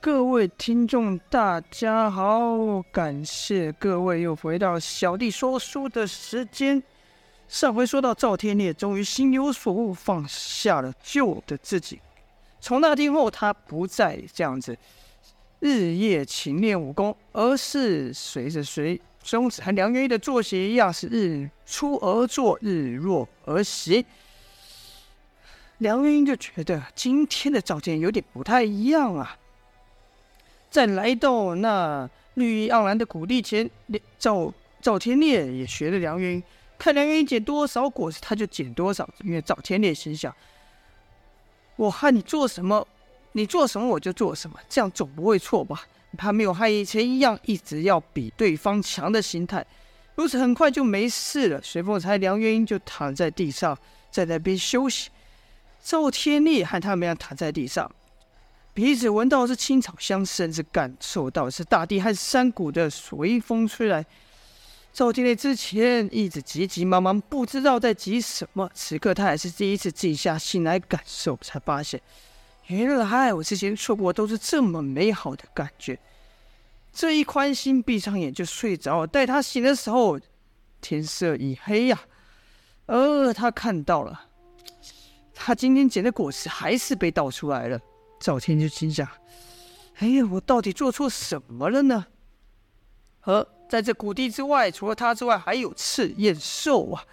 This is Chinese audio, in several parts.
各位听众，大家好！感谢各位又回到小弟说书的时间。上回说到赵天烈终于心有所悟，放下了旧的自己。从那天后，他不再这样子日夜勤练武功，而是随着随公子和梁元英的作息一样，是日出而作，日落而息。梁元英就觉得今天的赵天有点不太一样啊。在来到那绿意盎然的谷地前，赵赵天烈也学了梁元英，看梁元英捡多少果实，他就捡多少。因为赵天烈心想：我喊你做什么，你做什么我就做什么，这样总不会错吧？他没有和以前一样，一直要比对方强的心态。如此很快就没事了。随风才梁元英就躺在地上，在那边休息。赵天烈和他们俩躺在地上。鼻子闻到的是青草香，甚至感受到的是大地和山谷的随风吹来。赵天烈之前一直急急忙忙，不知道在急什么。此刻他还是第一次静下心来感受，才发现，原来我之前错过都是这么美好的感觉。这一宽心，闭上眼就睡着。待他醒的时候，天色已黑呀。呃，他看到了，他今天捡的果实还是被倒出来了。赵天就心想：“哎呀，我到底做错什么了呢？”而在这谷地之外，除了他之外，还有赤焰兽啊。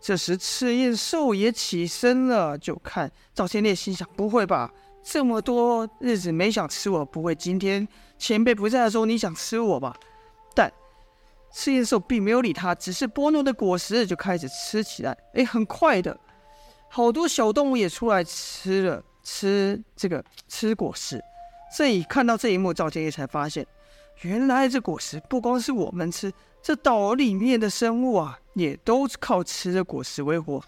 这时，赤焰兽也起身了，就看赵天烈，心想：“不会吧？这么多日子没想吃我，不会今天前辈不在的时候你想吃我吧？”但赤焰兽并没有理他，只是拨弄的果实就开始吃起来。哎，很快的，好多小动物也出来吃了。吃这个吃果实，这一看到这一幕，赵天烈才发现，原来这果实不光是我们吃，这岛里面的生物啊，也都靠吃的果实为活。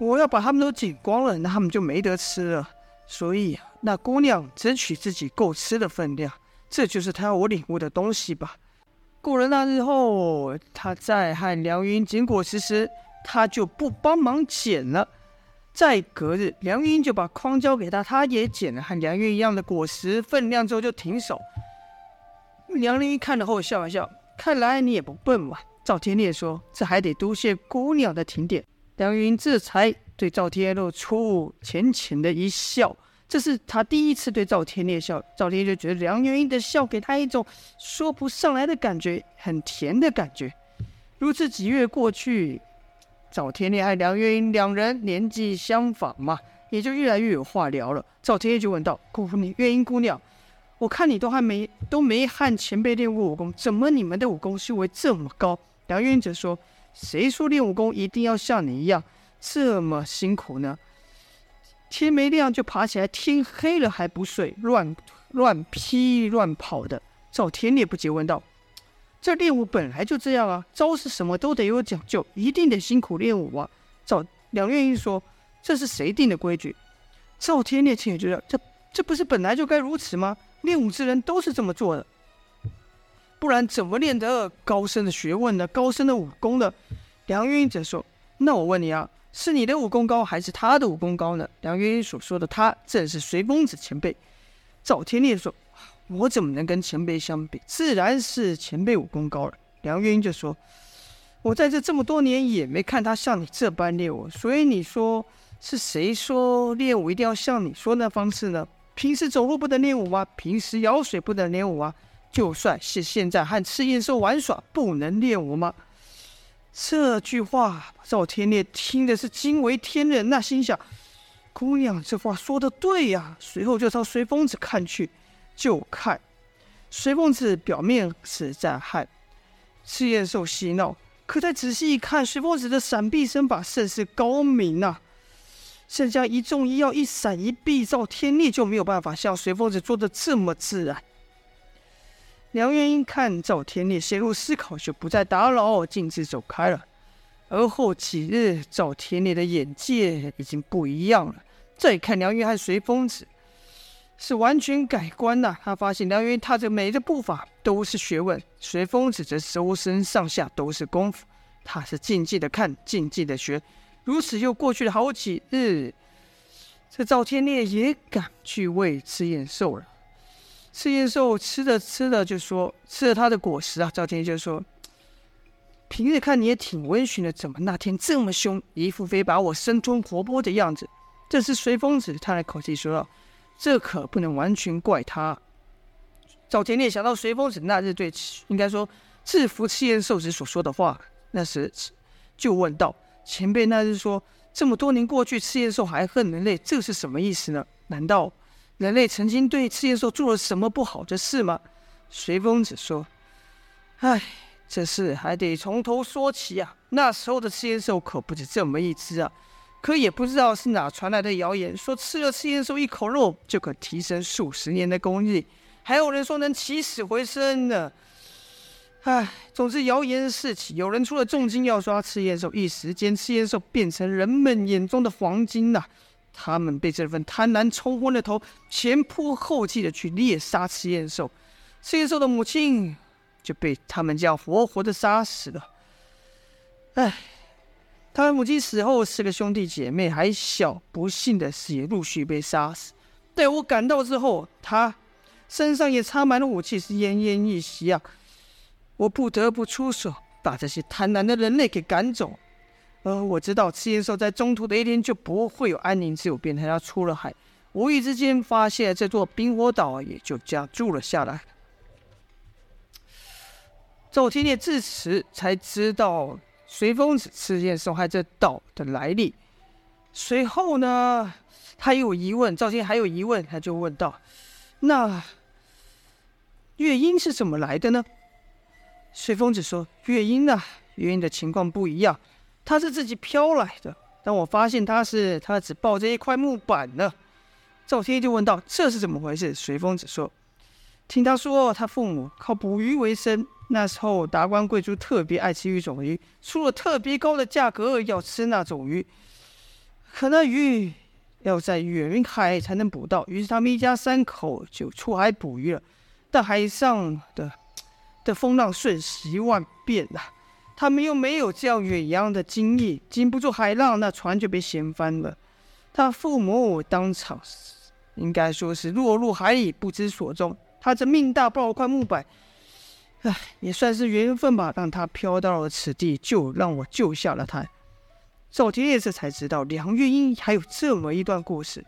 我要把他们都捡光了，那他们就没得吃了。所以，那姑娘争取自己够吃的分量，这就是她要我领悟的东西吧。过了那日后，她在和梁云捡果实时，她就不帮忙捡了。再隔日，梁云英就把筐交给他，他也捡了和梁云一样的果实分量之后就停手。梁云英看了后笑了笑，看来你也不笨嘛。赵天烈说：“这还得多谢姑娘的提点。”梁云英这才对赵天烈露出浅浅的一笑，这是他第一次对赵天烈笑。赵天烈就觉得梁元英的笑给他一种说不上来的感觉，很甜的感觉。如此几月过去。赵天烈和梁月英两人年纪相仿嘛，也就越来越有话聊了。赵天烈就问道：“姑娘，月英姑娘，我看你都还没都没和前辈练过武功，怎么你们的武功修为这么高？”梁月英则说：“谁说练武功一定要像你一样这么辛苦呢？天没亮就爬起来，天黑了还不睡，乱乱劈乱跑的。”赵天烈不解问道。这练武本来就这样啊，招式什么都得有讲究，一定得辛苦练武啊。赵梁元英说：“这是谁定的规矩？”赵天烈也觉得这这不是本来就该如此吗？练武之人都是这么做的，不然怎么练得高深的学问呢？高深的武功呢？梁元英则说：“那我问你啊，是你的武功高，还是他的武功高呢？”梁元英所说的他正是随风子前辈。赵天烈说。我怎么能跟前辈相比？自然是前辈武功高了。梁元英就说：“我在这这么多年也没看他像你这般练武，所以你说是谁说练武一定要像你说那方式呢？平时走路不能练武吗？平时舀水不能练武吗？就算是现在和赤焰兽玩耍，不能练武吗？”这句话赵天烈听的是惊为天人，那心想：“姑娘这话说的对呀。”随后就朝随风子看去。就看随风子表面是在和赤焰兽嬉闹，可再仔细一看，随风子的闪避身法甚是高明呐、啊。剩下一纵一跃、一闪一避，赵天烈就没有办法像随风子做的这么自然。梁元英看赵天烈陷入思考，就不再打扰，径自走开了。而后几日，赵天烈的眼界已经不一样了。再看梁元和随风子。是完全改观呐、他发现梁元踏着每一个步伐都是学问，随风子则周身上下都是功夫。他是静静的看，静静的学。如此又过去了好几日，这赵天烈也赶去喂赤焰兽了。赤焰兽吃着吃着就说：“吃了他的果实啊。”赵天烈就说：“平日看你也挺温驯的，怎么那天这么凶，一副非把我生吞活剥的样子？”这时随风子叹了口气说道：“这可不能完全怪他。”赵天烈想到随风子那日对应该说制服赤焰兽时所说的话，那时就问道：“前辈那日说这么多年过去，赤焰兽还恨人类，这是什么意思呢？难道？”人类曾经对赤焰兽做了什么不好的事吗？随风子说：“唉，这事还得从头说起啊。那时候的赤焰兽可不止这么一只啊，可也不知道是哪传来的谣言，说吃了赤焰兽一口肉就可提升数十年的功力，还有人说能起死回生呢。唉，总之谣言四起，有人出了重金要抓赤焰兽，一时间赤焰兽变成人们眼中的黄金呐、”他们被这份贪婪冲昏了头，前仆后继的去猎杀赤焰兽，赤焰兽的母亲就被他们这样活活的杀死了。唉，他的母亲死后，四个兄弟姐妹还小，不幸的是也陆续被杀死。待我赶到之后，他身上也插满了武器，是奄奄一息啊！我不得不出手，把这些贪婪的人类给赶走。而，我知道赤焰兽在中途的一天就不会有安宁之有，便带他出了海，无意之间发现这座冰火岛，也就这样住了下来。赵天烈至此才知道随风子赤焰兽害这岛的来历。随后呢，他有疑问，赵天还有疑问，他就问道：“那月英是怎么来的呢？”随风子说：“月英啊，月英的情况不一样。”他是自己飘来的，但我发现他是他只抱着一块木板呢。赵天就问道：“这是怎么回事？”随风子说：“听他说，他父母靠捕鱼为生。那时候达官贵族特别爱吃一种鱼，出了特别高的价格要吃那种鱼。可那鱼要在远海才能捕到，于是他们一家三口就出海捕鱼了。但海上的的风浪瞬息万变呐。”他们又没有这样远洋的经验，经不住海浪，那船就被掀翻了。他父母当场应该说是落入海里，不知所踪。他这命大，抱了块木板，唉，也算是缘分吧，让他飘到了此地，就让我救下了他。赵天烈这才知道梁月英还有这么一段故事。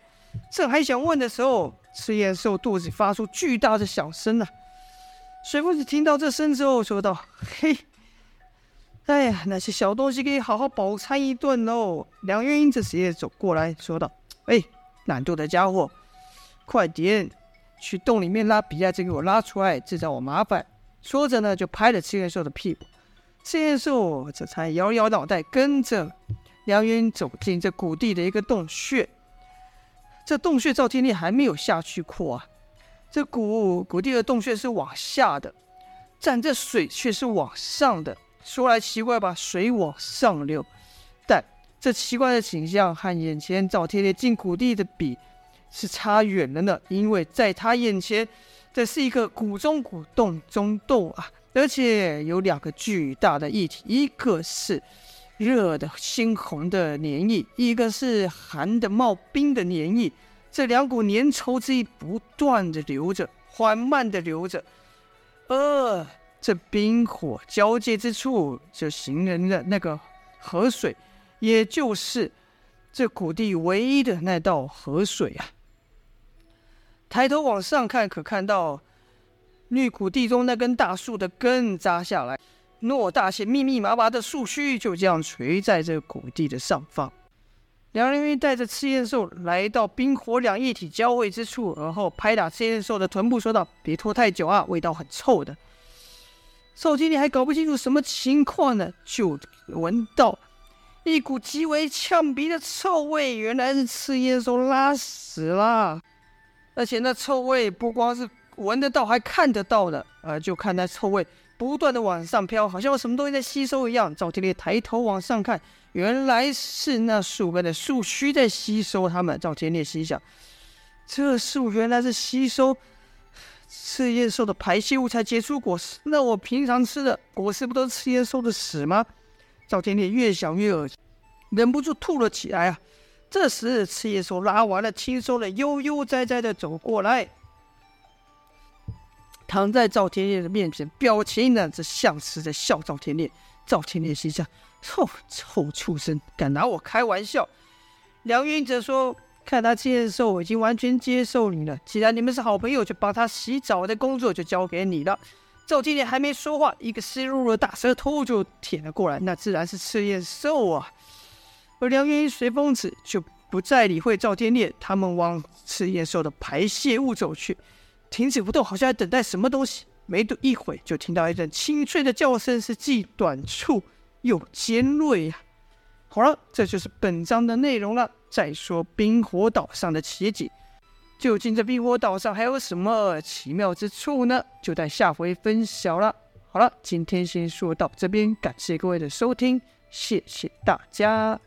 正还想问的时候，赤焰兽肚子发出巨大的响声了、啊。随风子听到这声之后说道：“嘿。”哎呀，那些小东西可以好好饱餐一顿喽。梁月英这时也走过来说道：“哎，懒惰的家伙，快点去洞里面拉比亚这给我拉出来，制造我麻烦。”说着呢，就拍了赤焰兽的屁股。赤焰兽这才摇摇脑袋，跟着梁云走进这谷地的一个洞穴。这洞穴赵天烈还没有下去过啊。这谷谷地的洞穴是往下的，但这水却是往上的。说来奇怪吧，水往上流，但这奇怪的景象和眼前赵天烈进谷地的比是差远了呢。因为在他眼前，这是一个谷中谷、洞中洞啊，而且有两个巨大的异体，一个是热的猩红的粘液，一个是寒的冒冰的粘液。这两股粘稠之液不断的流着，缓慢的流着，呃。这冰火交界之处，就形成了那个河水，也就是这谷地唯一的那道河水啊。抬头往上看，可看到绿谷地中那根大树的根扎下来，偌大些密密麻麻的树须就这样垂在这谷地的上方。两人带着赤焰兽来到冰火两液体交汇之处，而后拍打赤焰兽的臀部，说道：“别拖太久啊，味道很臭的。”赵天烈还搞不清楚什么情况呢，就闻到一股极为呛鼻的臭味，原来是赤焰兽拉屎了，而且那臭味不光是闻得到，还看得到的。呃，就看那臭味不断的往上飘，好像有什么东西在吸收一样。赵天烈抬头往上看，原来是那树根的树须在吸收它们。赵天烈心想，这树原来是吸收。赤焰兽的排泄物才结出果实，那我平常吃的果实不都是赤焰兽的屎吗？赵天烈越想越恶心，忍不住吐了起来啊！这时赤焰兽拉完了，轻松的悠悠哉哉的走过来，躺在赵天烈的面前，表情呢则像是在笑赵天烈。赵天烈心想：臭臭畜生，敢拿我开玩笑！梁云则说：“看他接受，我已经完全接受你了。既然你们是好朋友，就把他洗澡的工作就交给你了。”赵天烈还没说话，一个湿漉漉的大舌头就舔了过来，那自然是赤焰兽啊。而梁云随风子就不再理会赵天烈，他们往赤焰兽的排泄物走去，停止不动，好像在等待什么东西。没多一会，就听到一阵清脆的叫声，是既短促又尖锐呀。好了，这就是本章的内容了。再说冰火岛上的奇景。究竟这冰火岛上还有什么奇妙之处呢？就待下回分晓了。好了，今天先说到这边，感谢各位的收听，谢谢大家。